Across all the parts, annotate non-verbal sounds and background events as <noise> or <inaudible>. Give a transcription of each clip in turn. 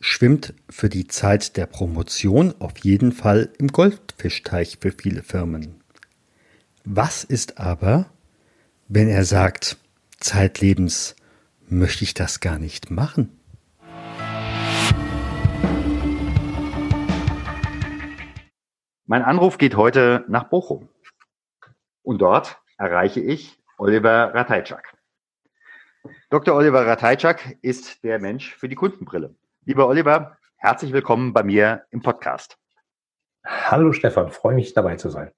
schwimmt für die Zeit der Promotion auf jeden Fall im Goldfischteich für viele Firmen. Was ist aber, wenn er sagt, zeitlebens möchte ich das gar nicht machen? Mein Anruf geht heute nach Bochum. Und dort erreiche ich Oliver Ratajczak. Dr. Oliver Ratajczak ist der Mensch für die Kundenbrille. Lieber Oliver, herzlich willkommen bei mir im Podcast. Hallo Stefan, freue mich dabei zu sein.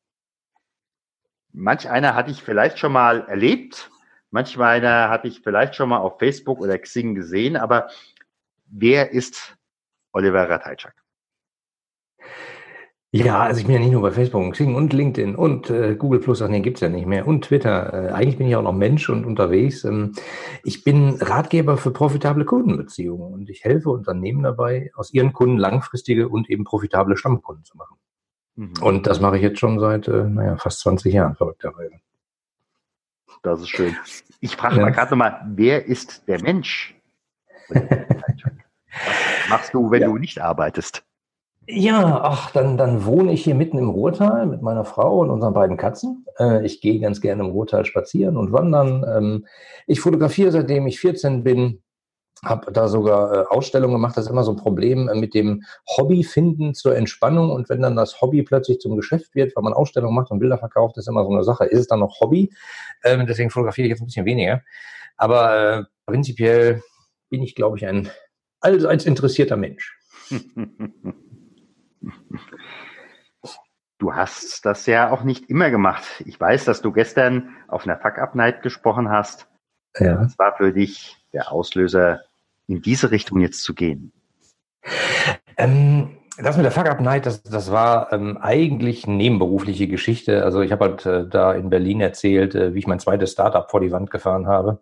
Manch einer hatte ich vielleicht schon mal erlebt, manch einer hatte ich vielleicht schon mal auf Facebook oder Xing gesehen, aber wer ist Oliver Ratajczak? Ja, also ich bin ja nicht nur bei Facebook und Xing und LinkedIn und äh, Google Plus, ach nee, gibt's ja nicht mehr und Twitter. Äh, eigentlich bin ich auch noch Mensch und unterwegs. Ähm, ich bin Ratgeber für profitable Kundenbeziehungen und ich helfe Unternehmen dabei, aus ihren Kunden langfristige und eben profitable Stammkunden zu machen. Mhm. Und das mache ich jetzt schon seit, äh, naja, fast 20 Jahren, verrückterweise. Das ist schön. Ich frage ja. mal gerade nochmal, wer ist der Mensch? <laughs> Was machst du, wenn ja. du nicht arbeitest? Ja, ach, dann, dann wohne ich hier mitten im Ruhrtal mit meiner Frau und unseren beiden Katzen. Äh, ich gehe ganz gerne im Ruhrtal spazieren und wandern. Ähm, ich fotografiere seitdem ich 14 bin, habe da sogar äh, Ausstellungen gemacht. Das ist immer so ein Problem äh, mit dem Hobby finden zur Entspannung. Und wenn dann das Hobby plötzlich zum Geschäft wird, weil man Ausstellungen macht und Bilder verkauft, ist immer so eine Sache. Ist es dann noch Hobby? Ähm, deswegen fotografiere ich jetzt ein bisschen weniger. Aber äh, prinzipiell bin ich, glaube ich, ein allseits interessierter Mensch. <laughs> Du hast das ja auch nicht immer gemacht. Ich weiß, dass du gestern auf einer Fuck-Up-Night gesprochen hast. Ja. Was war für dich der Auslöser, in diese Richtung jetzt zu gehen? Ähm, das mit der Fuck-Up-Night, das, das war ähm, eigentlich nebenberufliche Geschichte. Also ich habe halt äh, da in Berlin erzählt, äh, wie ich mein zweites Startup vor die Wand gefahren habe.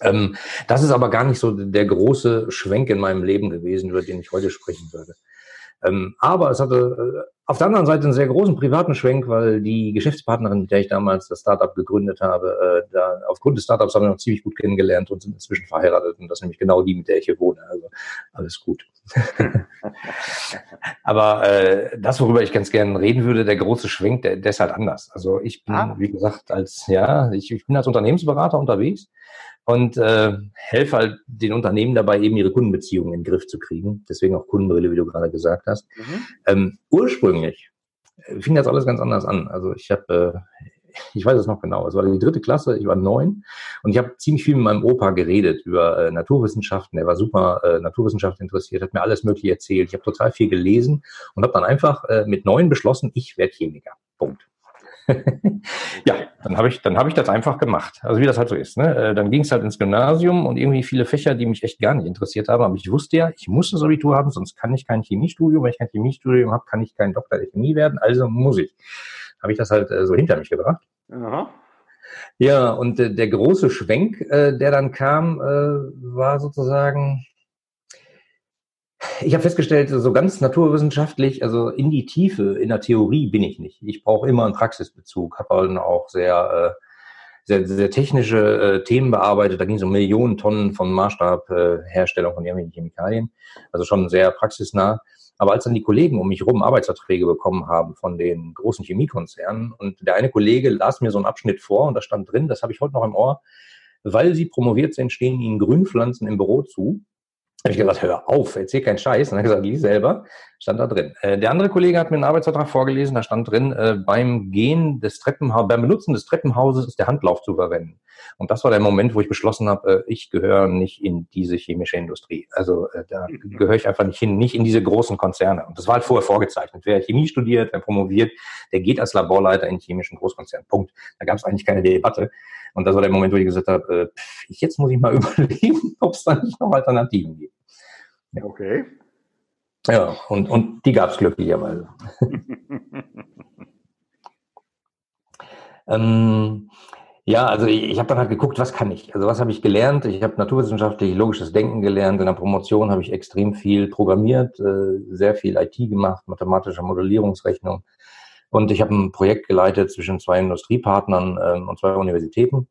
Ähm, das ist aber gar nicht so der große Schwenk in meinem Leben gewesen, über den ich heute sprechen würde. Ähm, aber es hatte äh, auf der anderen Seite einen sehr großen privaten Schwenk, weil die Geschäftspartnerin, mit der ich damals das Startup gegründet habe, äh, da aufgrund des Startups haben wir noch ziemlich gut kennengelernt und sind inzwischen verheiratet. Und das ist nämlich genau die, mit der ich hier wohne. Also alles gut. <laughs> aber äh, das, worüber ich ganz gerne reden würde, der große Schwenk, der, der ist halt anders. Also ich bin, ah. wie gesagt, als ja, ich, ich bin als Unternehmensberater unterwegs und äh, helfe halt den Unternehmen dabei, eben ihre Kundenbeziehungen in den Griff zu kriegen. Deswegen auch Kundenbrille, wie du gerade gesagt hast. Mhm. Ähm, ursprünglich äh, fing das alles ganz anders an. Also ich habe, äh, ich weiß es noch genau, es war die dritte Klasse, ich war neun und ich habe ziemlich viel mit meinem Opa geredet über äh, Naturwissenschaften. Er war super äh, Naturwissenschaft interessiert, hat mir alles Mögliche erzählt. Ich habe total viel gelesen und habe dann einfach äh, mit neun beschlossen, ich werde Chemiker. Punkt. <laughs> ja, dann habe ich, dann habe ich das einfach gemacht. Also wie das halt so ist. Ne? Äh, dann ging es halt ins Gymnasium und irgendwie viele Fächer, die mich echt gar nicht interessiert haben. Aber ich wusste ja, ich muss das Abitur haben, sonst kann ich kein Chemiestudium. Wenn ich kein Chemiestudium habe, kann ich kein Doktor der Chemie werden. Also muss ich. Habe ich das halt äh, so hinter mich gebracht. Aha. Ja, und äh, der große Schwenk, der dann kam, war sozusagen, ich habe festgestellt, so ganz naturwissenschaftlich, also in die Tiefe, in der Theorie bin ich nicht. Ich brauche immer einen Praxisbezug, habe dann auch sehr, äh, sehr, sehr technische äh, Themen bearbeitet. Da ging es um Millionen Tonnen von Maßstabherstellung von irgendwelchen Chemikalien, also schon sehr praxisnah. Aber als dann die Kollegen um mich rum Arbeitsverträge bekommen haben von den großen Chemiekonzernen und der eine Kollege las mir so einen Abschnitt vor und da stand drin, das habe ich heute noch im Ohr, weil sie promoviert sind, stehen ihnen Grünpflanzen im Büro zu habe ich gesagt, hör auf, erzähl keinen Scheiß. Und dann gesagt, lies selber, stand da drin. Äh, der andere Kollege hat mir einen Arbeitsvertrag vorgelesen, da stand drin, äh, beim Gehen des Treppenhauses, beim Benutzen des Treppenhauses ist der Handlauf zu verwenden. Und das war der Moment, wo ich beschlossen habe, äh, ich gehöre nicht in diese chemische Industrie. Also äh, da gehöre ich einfach nicht hin, nicht in diese großen Konzerne. Und das war halt vorher vorgezeichnet. Wer Chemie studiert, wer promoviert, der geht als Laborleiter in chemischen Großkonzern. Punkt. Da gab es eigentlich keine Debatte. Und das war der Moment, wo ich gesagt habe, äh, pff, jetzt muss ich mal <laughs> überlegen, ob es da nicht noch Alternativen gibt. Ja. Okay. Ja, und, und die gab es glücklicherweise. <laughs> ähm, ja, also ich, ich habe dann halt geguckt, was kann ich? Also was habe ich gelernt? Ich habe naturwissenschaftlich logisches Denken gelernt. In der Promotion habe ich extrem viel programmiert, äh, sehr viel IT gemacht, mathematische Modellierungsrechnung. Und ich habe ein Projekt geleitet zwischen zwei Industriepartnern ähm, und zwei Universitäten.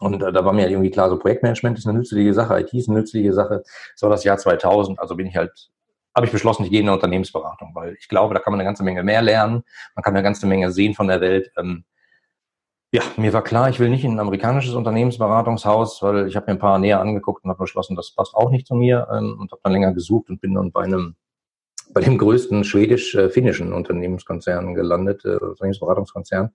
Und äh, da war mir irgendwie klar, so Projektmanagement ist eine nützliche Sache, IT ist eine nützliche Sache. Das war das Jahr 2000, also bin ich halt, habe ich beschlossen, ich gehe in eine Unternehmensberatung, weil ich glaube, da kann man eine ganze Menge mehr lernen, man kann eine ganze Menge sehen von der Welt. Ähm, ja, mir war klar, ich will nicht in ein amerikanisches Unternehmensberatungshaus, weil ich habe mir ein paar näher angeguckt und habe beschlossen, das passt auch nicht zu mir ähm, und habe dann länger gesucht und bin dann bei einem bei dem größten schwedisch-finnischen Unternehmenskonzern gelandet, äh, Unternehmensberatungskonzern,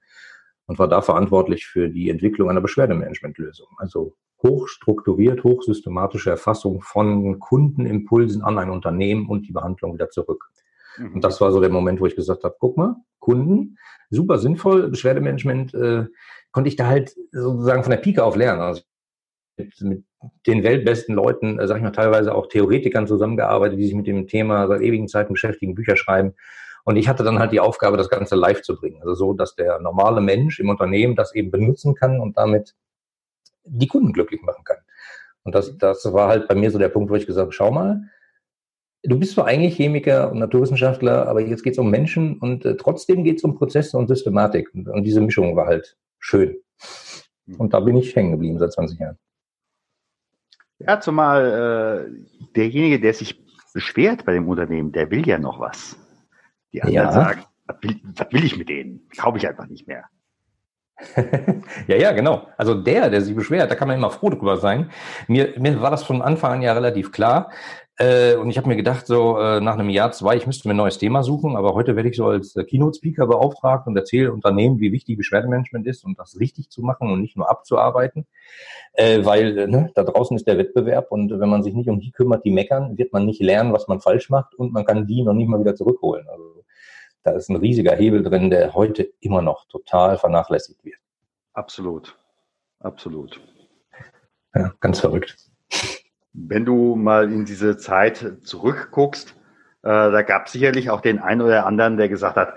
und war da verantwortlich für die Entwicklung einer Beschwerdemanagementlösung. Also hochstrukturiert, hochsystematische Erfassung von Kundenimpulsen an ein Unternehmen und die Behandlung wieder zurück. Mhm. Und das war so der Moment, wo ich gesagt habe, guck mal, Kunden, super sinnvoll, Beschwerdemanagement äh, konnte ich da halt sozusagen von der Pike auf lernen. Also mit, mit den weltbesten Leuten, äh, sag ich mal, teilweise auch Theoretikern zusammengearbeitet, die sich mit dem Thema seit ewigen Zeiten beschäftigen, Bücher schreiben. Und ich hatte dann halt die Aufgabe, das Ganze live zu bringen. Also so, dass der normale Mensch im Unternehmen das eben benutzen kann und damit die Kunden glücklich machen kann. Und das, das war halt bei mir so der Punkt, wo ich gesagt habe, schau mal, du bist zwar eigentlich Chemiker und Naturwissenschaftler, aber jetzt geht es um Menschen und äh, trotzdem geht es um Prozesse und Systematik. Und, und, diese Mischung war halt schön. Hm. Und da bin ich hängen geblieben seit 20 Jahren. Ja, zumal äh, derjenige, der sich beschwert bei dem Unternehmen, der will ja noch was. Die anderen ja. sagen, was will, was will ich mit denen? Kaufe ich einfach nicht mehr. <laughs> ja, ja, genau. Also der, der sich beschwert, da kann man immer froh drüber sein. Mir, mir war das von Anfang an ja relativ klar. Äh, und ich habe mir gedacht, so äh, nach einem Jahr, zwei, ich müsste mir ein neues Thema suchen, aber heute werde ich so als äh, Keynote-Speaker beauftragt und erzähle Unternehmen, wie wichtig Beschwerdemanagement ist und das richtig zu machen und nicht nur abzuarbeiten. Äh, weil äh, ne, da draußen ist der Wettbewerb und wenn man sich nicht um die kümmert, die meckern, wird man nicht lernen, was man falsch macht und man kann die noch nicht mal wieder zurückholen. Also da ist ein riesiger Hebel drin, der heute immer noch total vernachlässigt wird. Absolut. Absolut. Ja, ganz verrückt. Wenn du mal in diese Zeit zurückguckst, äh, da gab es sicherlich auch den einen oder anderen, der gesagt hat,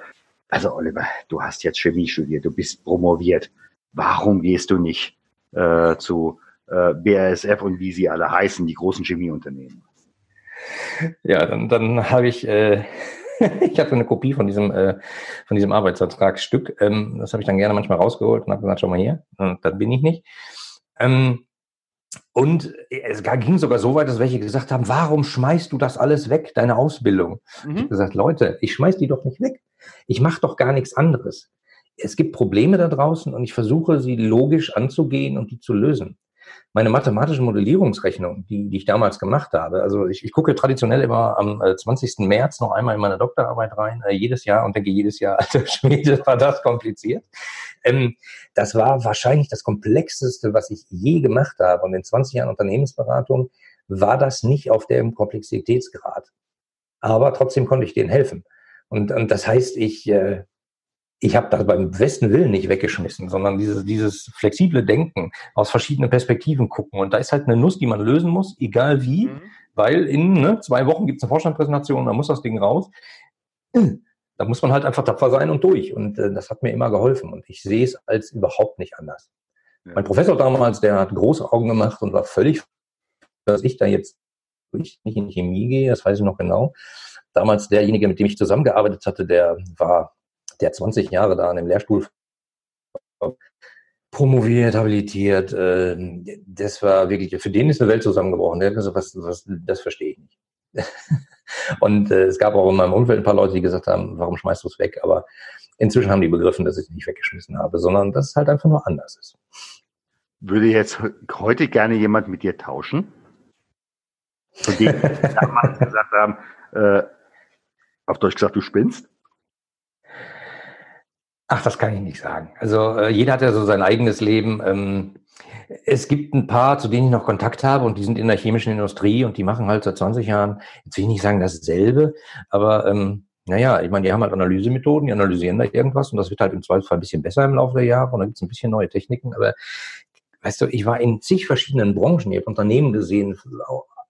also Oliver, du hast jetzt Chemie studiert, du bist promoviert. Warum gehst du nicht äh, zu äh, BASF und wie sie alle heißen, die großen Chemieunternehmen? Ja, dann, dann habe ich, äh, <laughs> ich hatte eine Kopie von diesem, äh, von diesem Arbeitsvertragsstück. Ähm, das habe ich dann gerne manchmal rausgeholt und habe gesagt, schau mal hier, dann bin ich nicht. Ähm, und es ging sogar so weit, dass welche gesagt haben, warum schmeißt du das alles weg, deine Ausbildung? Mhm. Ich habe gesagt, Leute, ich schmeiß die doch nicht weg. Ich mache doch gar nichts anderes. Es gibt Probleme da draußen und ich versuche, sie logisch anzugehen und die zu lösen meine mathematische Modellierungsrechnung, die, die ich damals gemacht habe, also ich, ich gucke traditionell immer am 20. Äh, März noch einmal in meine Doktorarbeit rein, äh, jedes Jahr und denke jedes Jahr, <laughs> alter Schwede, war das kompliziert. Ähm, das war wahrscheinlich das komplexeste, was ich je gemacht habe. Und in 20 Jahren Unternehmensberatung war das nicht auf dem Komplexitätsgrad. Aber trotzdem konnte ich denen helfen. Und, und das heißt, ich, äh, ich habe das beim besten Willen nicht weggeschmissen, sondern dieses, dieses flexible Denken aus verschiedenen Perspektiven gucken. Und da ist halt eine Nuss, die man lösen muss, egal wie, mhm. weil in ne, zwei Wochen gibt es eine Vorstandspräsentation, da muss das Ding raus. Da muss man halt einfach tapfer sein und durch. Und äh, das hat mir immer geholfen. Und ich sehe es als überhaupt nicht anders. Ja. Mein Professor damals, der hat große Augen gemacht und war völlig, dass ich da jetzt nicht in Chemie gehe, das weiß ich noch genau. Damals derjenige, mit dem ich zusammengearbeitet hatte, der war der 20 Jahre da an dem Lehrstuhl promoviert, habilitiert. Äh, das war wirklich, für den ist eine Welt zusammengebrochen. Der hat gesagt, was, was, das verstehe ich nicht. <laughs> Und äh, es gab auch in meinem Umfeld ein paar Leute, die gesagt haben, warum schmeißt du es weg? Aber inzwischen haben die begriffen, dass ich es nicht weggeschmissen habe, sondern dass es halt einfach nur anders ist. Würde jetzt heute gerne jemand mit dir tauschen? Von die damals <laughs> gesagt haben, äh, auf Deutsch gesagt, du spinnst? Ach, das kann ich nicht sagen. Also äh, jeder hat ja so sein eigenes Leben. Ähm, es gibt ein paar, zu denen ich noch Kontakt habe und die sind in der chemischen Industrie und die machen halt seit 20 Jahren, jetzt will ich nicht sagen dasselbe, aber ähm, naja, ich meine, die haben halt Analysemethoden, die analysieren da irgendwas und das wird halt im Zweifelsfall ein bisschen besser im Laufe der Jahre und dann gibt es ein bisschen neue Techniken, aber weißt du, ich war in zig verschiedenen Branchen, ich habe Unternehmen gesehen,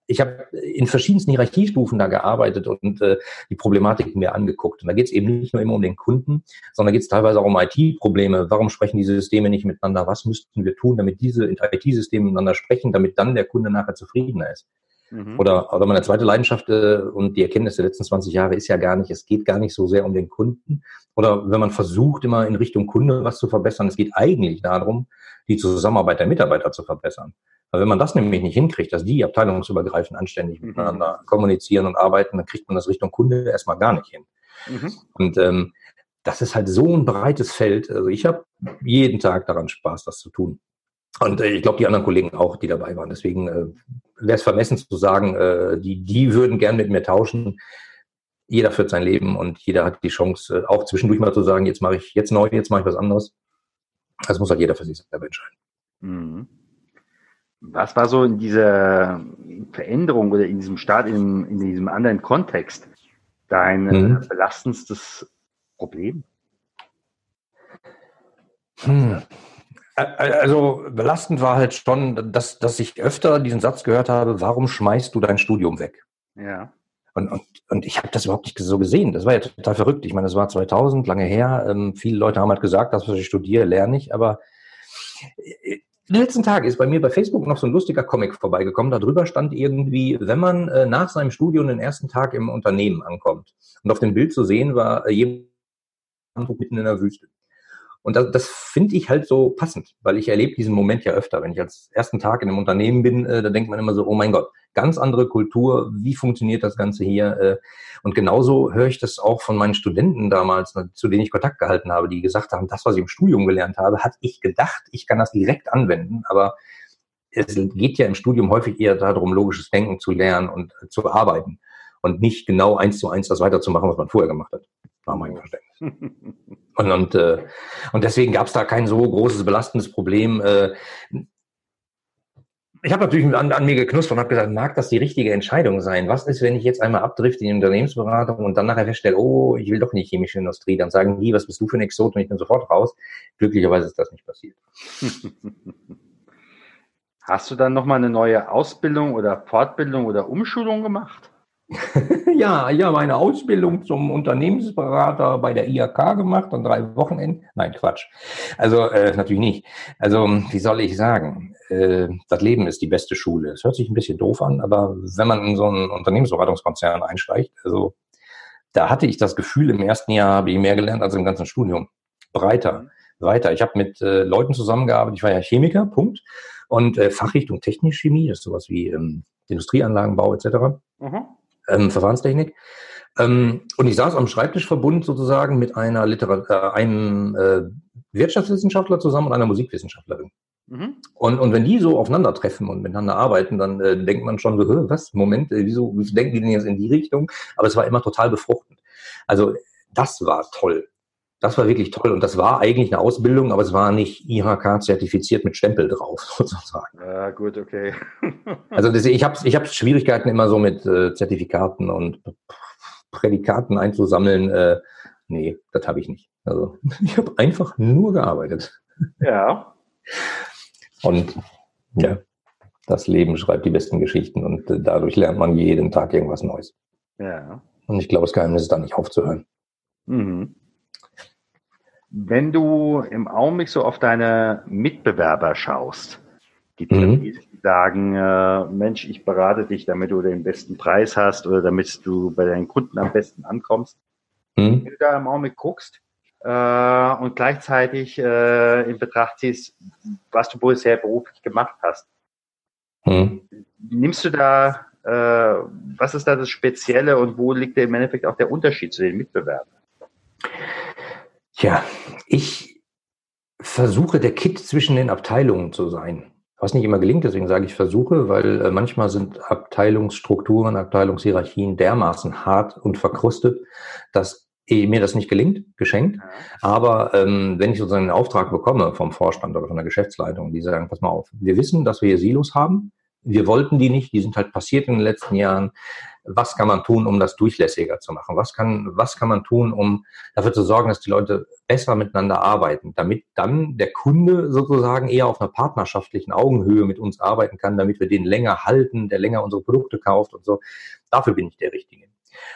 ich habe in verschiedensten Hierarchiestufen da gearbeitet und äh, die Problematik mir angeguckt. Und da geht es eben nicht nur immer um den Kunden, sondern geht es teilweise auch um IT-Probleme. Warum sprechen diese Systeme nicht miteinander? Was müssten wir tun, damit diese IT-Systeme miteinander sprechen, damit dann der Kunde nachher zufriedener ist? Mhm. Oder, oder meine zweite Leidenschaft äh, und die Erkenntnis der letzten 20 Jahre ist ja gar nicht, es geht gar nicht so sehr um den Kunden. Oder wenn man versucht, immer in Richtung Kunde was zu verbessern, es geht eigentlich darum, die Zusammenarbeit der Mitarbeiter zu verbessern. Weil wenn man das nämlich nicht hinkriegt, dass die abteilungsübergreifend anständig mhm. miteinander kommunizieren und arbeiten, dann kriegt man das Richtung Kunde erstmal gar nicht hin. Mhm. Und ähm, das ist halt so ein breites Feld. Also ich habe jeden Tag daran Spaß, das zu tun. Und äh, ich glaube, die anderen Kollegen auch, die dabei waren. Deswegen äh, wäre es vermessen zu sagen, äh, die, die würden gern mit mir tauschen. Jeder führt sein Leben und jeder hat die Chance, äh, auch zwischendurch mal zu sagen, jetzt mache ich jetzt neu, jetzt mache ich was anderes. Das muss halt jeder für sich selber entscheiden. Mhm. Was war so in dieser Veränderung oder in diesem Start, in, in diesem anderen Kontext dein mhm. belastendstes Problem? Hm. Also belastend war halt schon, dass, dass ich öfter diesen Satz gehört habe, warum schmeißt du dein Studium weg? Ja. Und, und, und ich habe das überhaupt nicht so gesehen. Das war ja total verrückt. Ich meine, das war 2000, lange her. Ähm, viele Leute haben halt gesagt, das, was ich studiere, lerne ich. Aber äh, den letzten Tagen ist bei mir bei Facebook noch so ein lustiger Comic vorbeigekommen. Darüber stand irgendwie, wenn man äh, nach seinem Studium den ersten Tag im Unternehmen ankommt. Und auf dem Bild zu sehen war äh, jemand mitten in der Wüste. Und das, das finde ich halt so passend, weil ich erlebe diesen Moment ja öfter. Wenn ich als ersten Tag in einem Unternehmen bin, äh, da denkt man immer so, oh mein Gott, ganz andere Kultur, wie funktioniert das Ganze hier? Äh, und genauso höre ich das auch von meinen Studenten damals, zu denen ich Kontakt gehalten habe, die gesagt haben, das, was ich im Studium gelernt habe, hatte ich gedacht, ich kann das direkt anwenden, aber es geht ja im Studium häufig eher darum, logisches Denken zu lernen und äh, zu arbeiten und nicht genau eins zu eins das weiterzumachen, was man vorher gemacht hat. War mein Verständnis. <laughs> Und, und, äh, und deswegen gab es da kein so großes belastendes Problem. Äh, ich habe natürlich an, an mir geknuspert und habe gesagt, mag das die richtige Entscheidung sein? Was ist, wenn ich jetzt einmal abdrifte in die Unternehmensberatung und dann nachher feststelle, oh, ich will doch nicht chemische Industrie, dann sagen die, was bist du für ein Exot und ich bin sofort raus. Glücklicherweise ist das nicht passiert. <laughs> Hast du dann nochmal eine neue Ausbildung oder Fortbildung oder Umschulung gemacht? <laughs> ja, ich habe eine Ausbildung zum Unternehmensberater bei der IAK gemacht an drei Wochenenden. Nein, Quatsch. Also äh, natürlich nicht. Also wie soll ich sagen? Äh, das Leben ist die beste Schule. Es hört sich ein bisschen doof an, aber wenn man in so einen Unternehmensberatungskonzern einsteigt, also da hatte ich das Gefühl, im ersten Jahr habe ich mehr gelernt als im ganzen Studium. Breiter, weiter. Ich habe mit äh, Leuten zusammengearbeitet. Ich war ja Chemiker, Punkt. Und äh, Fachrichtung Technikchemie, das ist sowas wie ähm, Industrieanlagenbau etc. Mhm ähm, Verfahrenstechnik. Ähm, und ich saß am Schreibtischverbund sozusagen mit einer Literat äh, einem äh, Wirtschaftswissenschaftler zusammen und einer Musikwissenschaftlerin. Mhm. Und, und wenn die so aufeinandertreffen und miteinander arbeiten, dann äh, denkt man schon so, was, Moment, äh, wieso, wieso denken die denn jetzt in die Richtung? Aber es war immer total befruchtend. Also das war toll. Das war wirklich toll und das war eigentlich eine Ausbildung, aber es war nicht IHK-zertifiziert mit Stempel drauf, <laughs> sozusagen. Ja, gut, okay. <laughs> also das, ich habe ich hab Schwierigkeiten immer so mit äh, Zertifikaten und Prädikaten einzusammeln. Äh, nee, das habe ich nicht. Also <laughs> ich habe einfach nur gearbeitet. Ja. Und ja, das Leben schreibt die besten Geschichten und äh, dadurch lernt man jeden Tag irgendwas Neues. Ja. Und ich glaube, das Geheimnis ist da nicht aufzuhören. Mhm. Wenn du im Augenblick so auf deine Mitbewerber schaust, gibt es mhm. die, die sagen, äh, Mensch, ich berate dich, damit du den besten Preis hast oder damit du bei deinen Kunden am besten ankommst. Mhm. Wenn du da im Augenblick guckst äh, und gleichzeitig äh, in Betracht ziehst, was du bisher beruflich gemacht hast, mhm. nimmst du da, äh, was ist da das Spezielle und wo liegt im Endeffekt auch der Unterschied zu den Mitbewerbern? Tja, ich versuche der Kit zwischen den Abteilungen zu sein. Was nicht immer gelingt, deswegen sage ich versuche, weil äh, manchmal sind Abteilungsstrukturen, Abteilungshierarchien dermaßen hart und verkrustet, dass eh mir das nicht gelingt, geschenkt. Aber ähm, wenn ich sozusagen einen Auftrag bekomme vom Vorstand oder von der Geschäftsleitung, die sagen, pass mal auf, wir wissen, dass wir hier Silos haben, wir wollten die nicht, die sind halt passiert in den letzten Jahren. was kann man tun, um das durchlässiger zu machen? Was kann, was kann man tun, um dafür zu sorgen, dass die Leute besser miteinander arbeiten, damit dann der Kunde sozusagen eher auf einer partnerschaftlichen Augenhöhe mit uns arbeiten kann, damit wir den länger halten, der länger unsere Produkte kauft und so. Dafür bin ich der Richtige.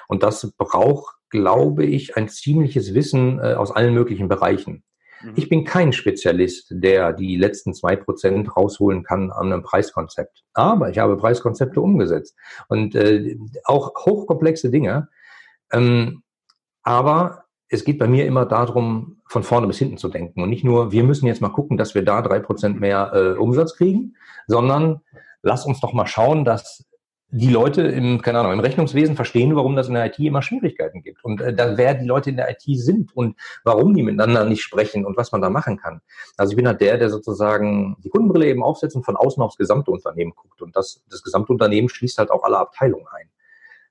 Und das braucht, glaube ich, ein ziemliches Wissen äh, aus allen möglichen Bereichen. Mhm. Ich bin kein Spezialist, der die letzten zwei Prozent rausholen kann an einem Preiskonzept. Aber ich habe Preiskonzepte umgesetzt und äh, auch hochkomplexe Dinge. Ähm, aber es geht bei mir immer darum, von vorne bis hinten zu denken und nicht nur, wir müssen jetzt mal gucken, dass wir da drei Prozent mehr äh, Umsatz kriegen, sondern lass uns doch mal schauen, dass die Leute im, keine Ahnung, im Rechnungswesen verstehen, warum das in der IT immer Schwierigkeiten gibt und äh, da, wer die Leute in der IT sind und warum die miteinander nicht sprechen und was man da machen kann. Also ich bin halt der, der sozusagen die Kundenbrille eben aufsetzt und von außen aufs gesamte Unternehmen guckt und das, das gesamte Unternehmen schließt halt auch alle Abteilungen ein.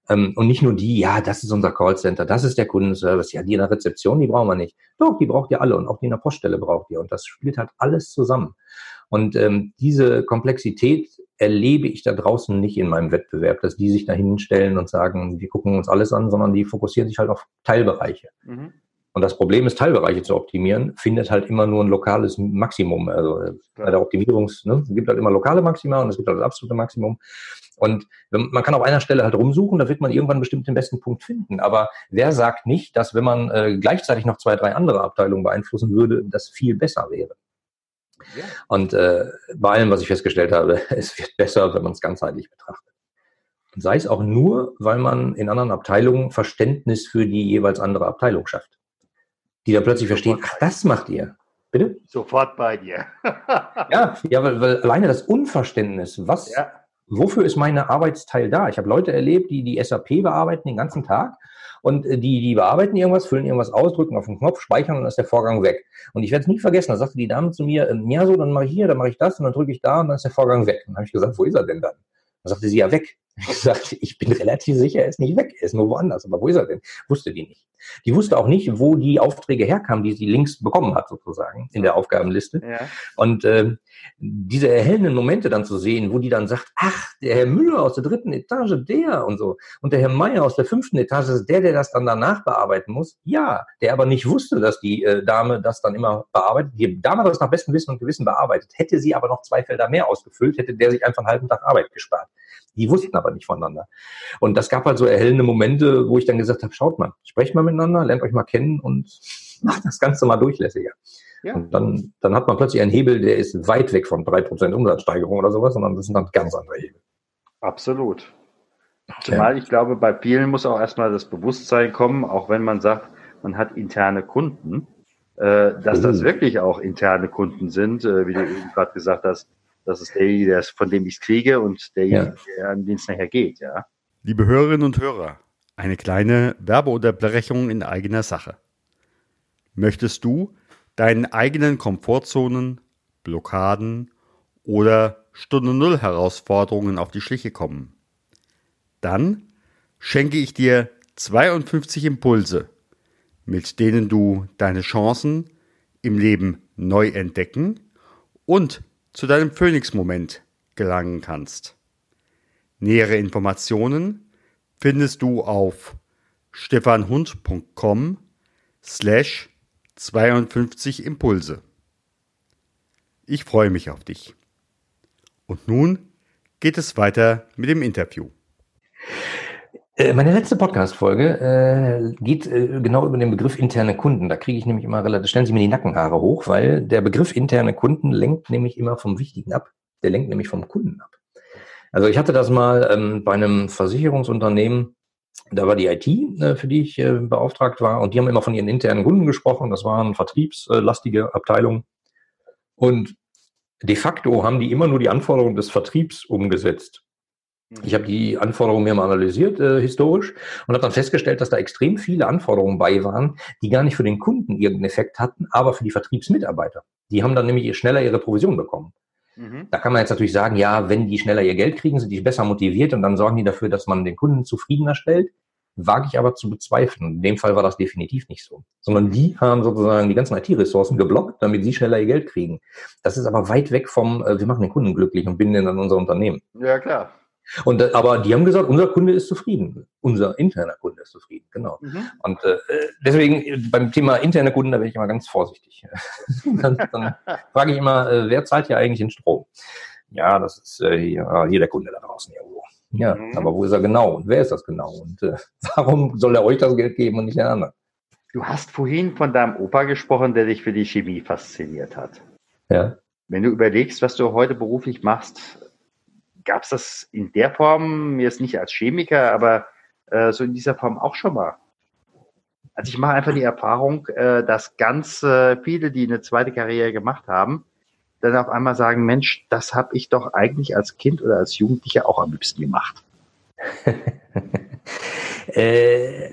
Ähm, und nicht nur die, ja, das ist unser Callcenter, das ist der Kundenservice, ja, die in der Rezeption, die brauchen wir nicht. Doch, die braucht ihr alle und auch die in der Poststelle braucht ihr und das spielt halt alles zusammen. Und ähm, diese Komplexität erlebe ich da draußen nicht in meinem Wettbewerb, dass die sich da hinstellen und sagen, wir gucken uns alles an, sondern die fokussieren sich halt auf Teilbereiche. Mhm. Und das Problem ist, Teilbereiche zu optimieren, findet halt immer nur ein lokales Maximum. Also äh, bei der Optimierungs, ne, es gibt halt immer lokale Maxima und es gibt halt das absolute Maximum. Und man kann auf einer Stelle halt rumsuchen, da wird man irgendwann bestimmt den besten Punkt finden. Aber wer sagt nicht, dass wenn man äh, gleichzeitig noch zwei, drei andere Abteilungen beeinflussen würde, das viel besser wäre? Und äh, bei allem, was ich festgestellt habe, <laughs> es wird besser, wenn man es ganzheitlich betrachtet. Und sei es auch nur, weil man in anderen Abteilungen Verständnis für die jeweils andere Abteilung schafft. Die dann plötzlich verstehen, ach, das macht ihr. Bitte? Sofort bei dir. <laughs> ja, ja weil, weil alleine das Unverständnis, was, ja. wofür ist meine Arbeitsteil da? Ich habe Leute erlebt, die die SAP bearbeiten den ganzen Tag und äh, die, die bearbeiten irgendwas, füllen irgendwas aus, drücken auf den Knopf, speichern und dann ist der Vorgang weg. Und ich werde es nie vergessen, da sagte die Dame zu mir, ähm, ja so, dann mache ich hier, dann mache ich das und dann drücke ich da und dann ist der Vorgang weg. Und dann habe ich gesagt, wo ist er denn dann? Dann sagte sie, ja, weg. <laughs> Ich sagte, ich bin relativ sicher, er ist nicht weg, er ist nur woanders. Aber wo ist er denn? Wusste die nicht. Die wusste auch nicht, wo die Aufträge herkamen, die sie links bekommen hat, sozusagen, in der Aufgabenliste. Ja. Und äh, diese erhellenden Momente dann zu sehen, wo die dann sagt, ach, der Herr Müller aus der dritten Etage, der und so. Und der Herr Meier aus der fünften Etage ist der, der das dann danach bearbeiten muss. Ja, der aber nicht wusste, dass die äh, Dame das dann immer bearbeitet. Die Dame hat das nach bestem Wissen und Gewissen bearbeitet. Hätte sie aber noch zwei Felder mehr ausgefüllt, hätte der sich einfach einen halben Tag Arbeit gespart. Die wussten aber nicht voneinander. Und das gab halt so erhellende Momente, wo ich dann gesagt habe, schaut mal, sprecht mal miteinander, lernt euch mal kennen und <laughs> macht das Ganze mal durchlässiger. Ja. Und dann, dann hat man plötzlich einen Hebel, der ist weit weg von drei Prozent Umsatzsteigerung oder sowas, sondern das sind dann ganz andere Hebel. Absolut. Zumal ich glaube, bei vielen muss auch erstmal das Bewusstsein kommen, auch wenn man sagt, man hat interne Kunden, äh, dass das oh. wirklich auch interne Kunden sind, äh, wie du eben gerade gesagt hast, das ist derjenige, der von dem ich es kriege und derjenige, ja. der, an den es nachher geht, ja. Liebe Hörerinnen und Hörer, eine kleine Werbeunterbrechung in eigener Sache. Möchtest du deinen eigenen Komfortzonen, Blockaden oder Stunde Null Herausforderungen auf die Schliche kommen? Dann schenke ich dir 52 Impulse, mit denen du deine Chancen im Leben neu entdecken und zu deinem Phoenix-Moment gelangen kannst. Nähere Informationen findest du auf stefanhund.com slash 52 Impulse. Ich freue mich auf dich. Und nun geht es weiter mit dem Interview. Äh, meine letzte Podcast-Folge äh, geht äh, genau über den Begriff interne Kunden. Da kriege ich nämlich immer relativ, stellen Sie mir die Nackenhaare hoch, weil der Begriff interne Kunden lenkt nämlich immer vom Wichtigen ab. Der lenkt nämlich vom Kunden ab. Also ich hatte das mal ähm, bei einem Versicherungsunternehmen, da war die IT, äh, für die ich äh, beauftragt war, und die haben immer von ihren internen Kunden gesprochen. Das waren vertriebslastige Abteilungen. Und de facto haben die immer nur die Anforderungen des Vertriebs umgesetzt. Ich habe die Anforderungen mir mal analysiert, äh, historisch, und habe dann festgestellt, dass da extrem viele Anforderungen bei waren, die gar nicht für den Kunden irgendeinen Effekt hatten, aber für die Vertriebsmitarbeiter. Die haben dann nämlich schneller ihre Provision bekommen. Mhm. Da kann man jetzt natürlich sagen, ja, wenn die schneller ihr Geld kriegen, sind die besser motiviert und dann sorgen die dafür, dass man den Kunden zufriedener stellt. Wage ich aber zu bezweifeln. In dem Fall war das definitiv nicht so. Sondern die haben sozusagen die ganzen IT-Ressourcen geblockt, damit sie schneller ihr Geld kriegen. Das ist aber weit weg vom, äh, wir machen den Kunden glücklich und binden ihn an unser Unternehmen. Ja, klar. Und, aber die haben gesagt, unser Kunde ist zufrieden. Unser interner Kunde ist zufrieden, genau. Mhm. Und äh, deswegen beim Thema interne Kunden, da bin ich immer ganz vorsichtig. <laughs> dann, dann frage ich immer, äh, wer zahlt hier eigentlich den Strom? Ja, das ist äh, hier, hier der Kunde da draußen irgendwo. Ja, mhm. aber wo ist er genau? Und wer ist das genau? Und äh, <laughs> warum soll er euch das Geld geben und nicht den anderen? Du hast vorhin von deinem Opa gesprochen, der dich für die Chemie fasziniert hat. Ja. Wenn du überlegst, was du heute beruflich machst, gab es das in der Form, ist nicht als Chemiker, aber äh, so in dieser Form auch schon mal? Also ich mache einfach die Erfahrung, äh, dass ganz äh, viele, die eine zweite Karriere gemacht haben, dann auf einmal sagen, Mensch, das habe ich doch eigentlich als Kind oder als Jugendlicher auch am liebsten gemacht. <laughs> äh,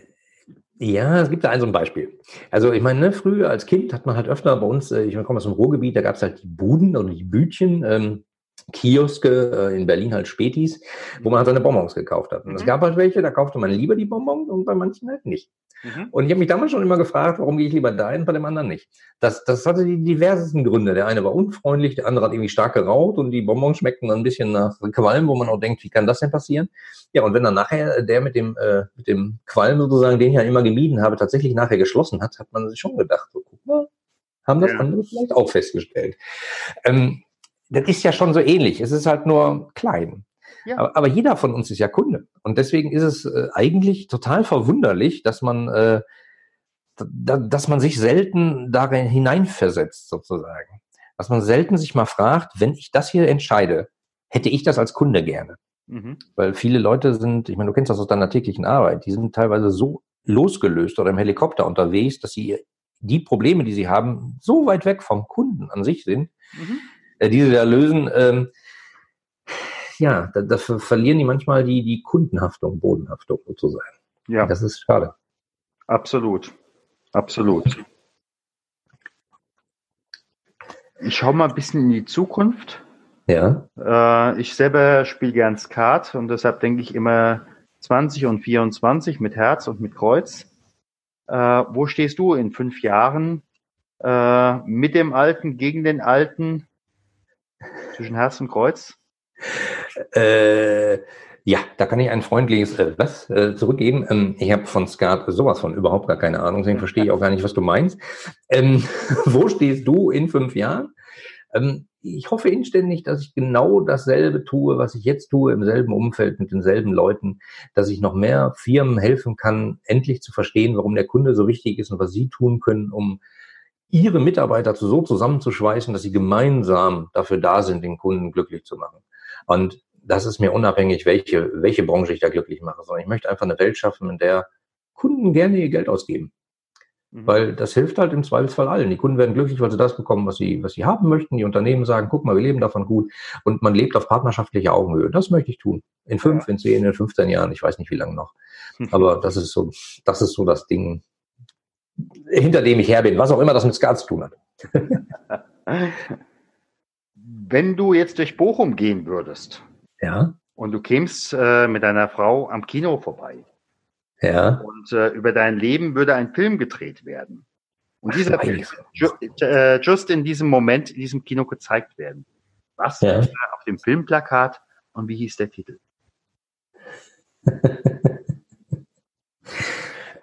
ja, es gibt da ein so ein Beispiel. Also ich meine, ne, früher als Kind hat man halt öfter bei uns, äh, ich komme aus dem Ruhrgebiet, da gab es halt die Buden oder die Bütchen, ähm, Kioske, äh, in Berlin halt Spätis, wo man halt seine Bonbons gekauft hat. Und mhm. es gab halt welche, da kaufte man lieber die Bonbons und bei manchen halt nicht. Mhm. Und ich habe mich damals schon immer gefragt, warum gehe ich lieber dahin, bei dem anderen nicht. Das, das hatte die diversesten Gründe. Der eine war unfreundlich, der andere hat irgendwie stark geraucht und die Bonbons schmeckten dann ein bisschen nach Qualm, wo man auch denkt, wie kann das denn passieren? Ja, und wenn dann nachher der mit dem, äh, mit dem Qualm sozusagen, den ich ja immer gemieden habe, tatsächlich nachher geschlossen hat, hat man sich schon gedacht, so guck mal, haben das ja. andere vielleicht auch festgestellt. Ähm, das ist ja schon so ähnlich. Es ist halt nur klein. Ja. Aber, aber, jeder von uns ist ja Kunde. Und deswegen ist es äh, eigentlich total verwunderlich, dass man, äh, da, dass man sich selten darin hineinversetzt, sozusagen. Dass man selten sich mal fragt, wenn ich das hier entscheide, hätte ich das als Kunde gerne. Mhm. Weil viele Leute sind, ich meine, du kennst das aus deiner täglichen Arbeit, die sind teilweise so losgelöst oder im Helikopter unterwegs, dass sie die Probleme, die sie haben, so weit weg vom Kunden an sich sind, mhm diese da lösen, ähm, ja, da, da verlieren die manchmal die, die Kundenhaftung, Bodenhaftung sozusagen. Ja. Das ist schade. Absolut. Absolut. Ich schaue mal ein bisschen in die Zukunft. Ja. Äh, ich selber spiele gern Skat und deshalb denke ich immer 20 und 24 mit Herz und mit Kreuz. Äh, wo stehst du in fünf Jahren? Äh, mit dem Alten, gegen den Alten? Zwischen Herz und Kreuz? Äh, ja, da kann ich ein freundliches äh, was äh, zurückgeben. Ähm, ich habe von Skat sowas von überhaupt gar keine Ahnung, deswegen verstehe ich auch gar nicht, was du meinst. Ähm, <laughs> wo stehst du in fünf Jahren? Ähm, ich hoffe inständig, dass ich genau dasselbe tue, was ich jetzt tue, im selben Umfeld mit denselben Leuten, dass ich noch mehr Firmen helfen kann, endlich zu verstehen, warum der Kunde so wichtig ist und was sie tun können, um ihre Mitarbeiter so zusammenzuschweißen, dass sie gemeinsam dafür da sind, den Kunden glücklich zu machen. Und das ist mir unabhängig, welche, welche Branche ich da glücklich mache, sondern ich möchte einfach eine Welt schaffen, in der Kunden gerne ihr Geld ausgeben. Mhm. Weil das hilft halt im Zweifelsfall allen. Die Kunden werden glücklich, weil sie das bekommen, was sie, was sie haben möchten. Die Unternehmen sagen, guck mal, wir leben davon gut. Und man lebt auf partnerschaftlicher Augenhöhe. Das möchte ich tun. In fünf, in zehn, in 15 Jahren. Ich weiß nicht, wie lange noch. <laughs> Aber das ist so, das ist so das Ding, hinter dem ich her bin, was auch immer das mit Skat zu tun hat. <laughs> Wenn du jetzt durch Bochum gehen würdest ja. und du kämst äh, mit deiner Frau am Kino vorbei ja. und äh, über dein Leben würde ein Film gedreht werden und dieser Film ju äh, just in diesem Moment in diesem Kino gezeigt werden. Was ja. auf dem Filmplakat und wie hieß der Titel? <laughs>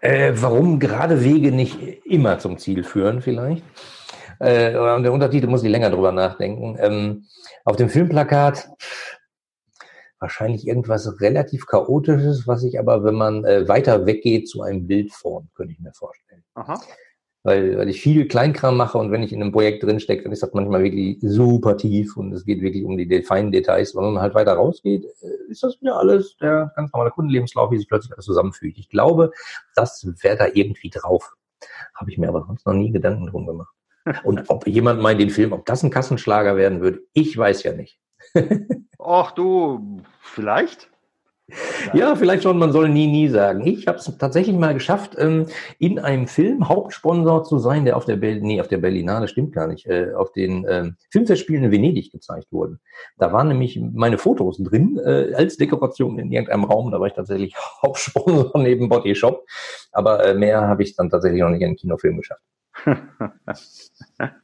Äh, warum gerade Wege nicht immer zum Ziel führen, vielleicht? Äh, und der Untertitel muss ich länger drüber nachdenken. Ähm, auf dem Filmplakat wahrscheinlich irgendwas relativ Chaotisches, was ich aber, wenn man äh, weiter weggeht, zu einem Bild formt, könnte ich mir vorstellen. Aha weil, weil ich viel Kleinkram mache und wenn ich in einem Projekt drinstecke, dann ist das manchmal wirklich super tief und es geht wirklich um die feinen Details. wenn man halt weiter rausgeht, äh, ist das wieder alles der ganz normale Kundenlebenslauf, wie sich plötzlich alles zusammenfügt. Ich glaube, das wäre da irgendwie drauf. Habe ich mir aber sonst noch nie Gedanken drum gemacht. <laughs> Und ob jemand meint, den Film, ob das ein Kassenschlager werden wird, ich weiß ja nicht. <laughs> Ach du, vielleicht? Ja, vielleicht schon, man soll nie, nie sagen. Ich habe es tatsächlich mal geschafft, ähm, in einem Film Hauptsponsor zu sein, der auf der, Be nee, auf der Berlinale, stimmt gar nicht, äh, auf den ähm, Filmfestspielen in Venedig gezeigt wurden. Da waren nämlich meine Fotos drin, äh, als Dekoration in irgendeinem Raum. Da war ich tatsächlich <laughs> Hauptsponsor neben Body Shop. Aber äh, mehr habe ich dann tatsächlich noch nicht in einen Kinofilm geschafft. <laughs>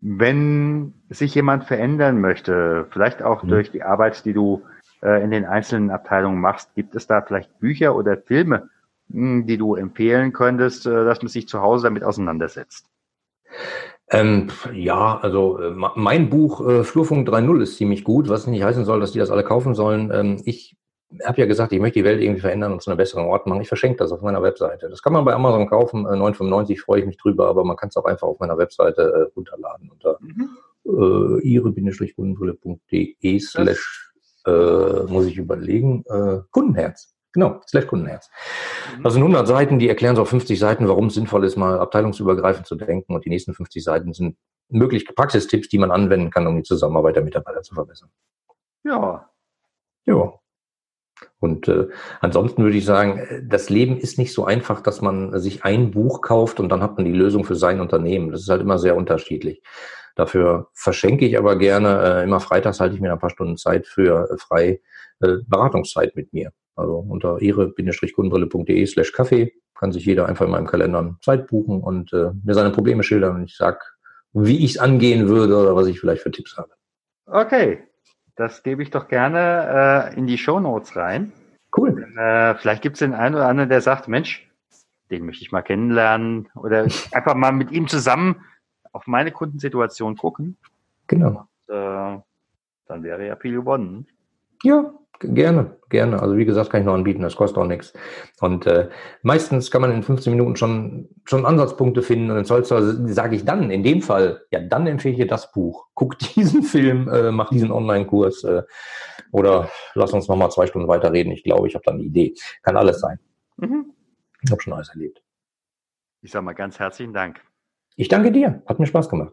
Wenn sich jemand verändern möchte, vielleicht auch mhm. durch die Arbeit, die du äh, in den einzelnen Abteilungen machst. Gibt es da vielleicht Bücher oder Filme, mh, die du empfehlen könntest, äh, dass man sich zu Hause damit auseinandersetzt? Ähm, ja, also äh, mein Buch äh, Flurfunk 3.0 ist ziemlich gut, was nicht heißen soll, dass die das alle kaufen sollen. Ähm, ich habe ja gesagt, ich möchte die Welt irgendwie verändern und zu einem besseren Ort machen. Ich verschenke das auf meiner Webseite. Das kann man bei Amazon kaufen, äh, 9,95 freue ich mich drüber, aber man kann es auch einfach auf meiner Webseite äh, runterladen unter mhm. äh, ihre-kundenbrille.de slash, äh, muss ich überlegen, äh, Kundenherz. Genau, slash Kundenherz. Mhm. Das sind 100 Seiten, die erklären so auf 50 Seiten, warum es sinnvoll ist, mal abteilungsübergreifend zu denken. Und die nächsten 50 Seiten sind mögliche Praxistipps, die man anwenden kann, um die Zusammenarbeit der Mitarbeiter zu verbessern. Ja. Ja. Und äh, ansonsten würde ich sagen, das Leben ist nicht so einfach, dass man sich ein Buch kauft und dann hat man die Lösung für sein Unternehmen. Das ist halt immer sehr unterschiedlich. Dafür verschenke ich aber gerne, äh, immer freitags halte ich mir ein paar Stunden Zeit für äh, frei äh, Beratungszeit mit mir. Also unter ihre-kundenbrille.de slash Kaffee kann sich jeder einfach in meinem Kalender Zeit buchen und äh, mir seine Probleme schildern und ich sag, wie ich es angehen würde oder was ich vielleicht für Tipps habe. Okay, das gebe ich doch gerne äh, in die Show Notes rein. Cool. Äh, vielleicht gibt es den einen oder anderen, der sagt, Mensch, den möchte ich mal kennenlernen oder einfach mal mit ihm zusammen auf meine Kundensituation gucken. Genau. Und, äh, dann wäre ja viel gewonnen. Ja, Gerne, gerne. Also wie gesagt, kann ich noch anbieten, das kostet auch nichts. Und äh, meistens kann man in 15 Minuten schon, schon Ansatzpunkte finden und dann sollst du, sage ich dann, in dem Fall, ja, dann empfehle ich dir das Buch. Guck <laughs> diesen Film, äh, mach diesen Online-Kurs äh, oder lass uns nochmal zwei Stunden weiterreden. Ich glaube, ich habe da eine Idee. Kann alles sein. Mhm. Ich habe schon alles erlebt. Ich sage mal ganz herzlichen Dank. Ich danke dir. Hat mir Spaß gemacht.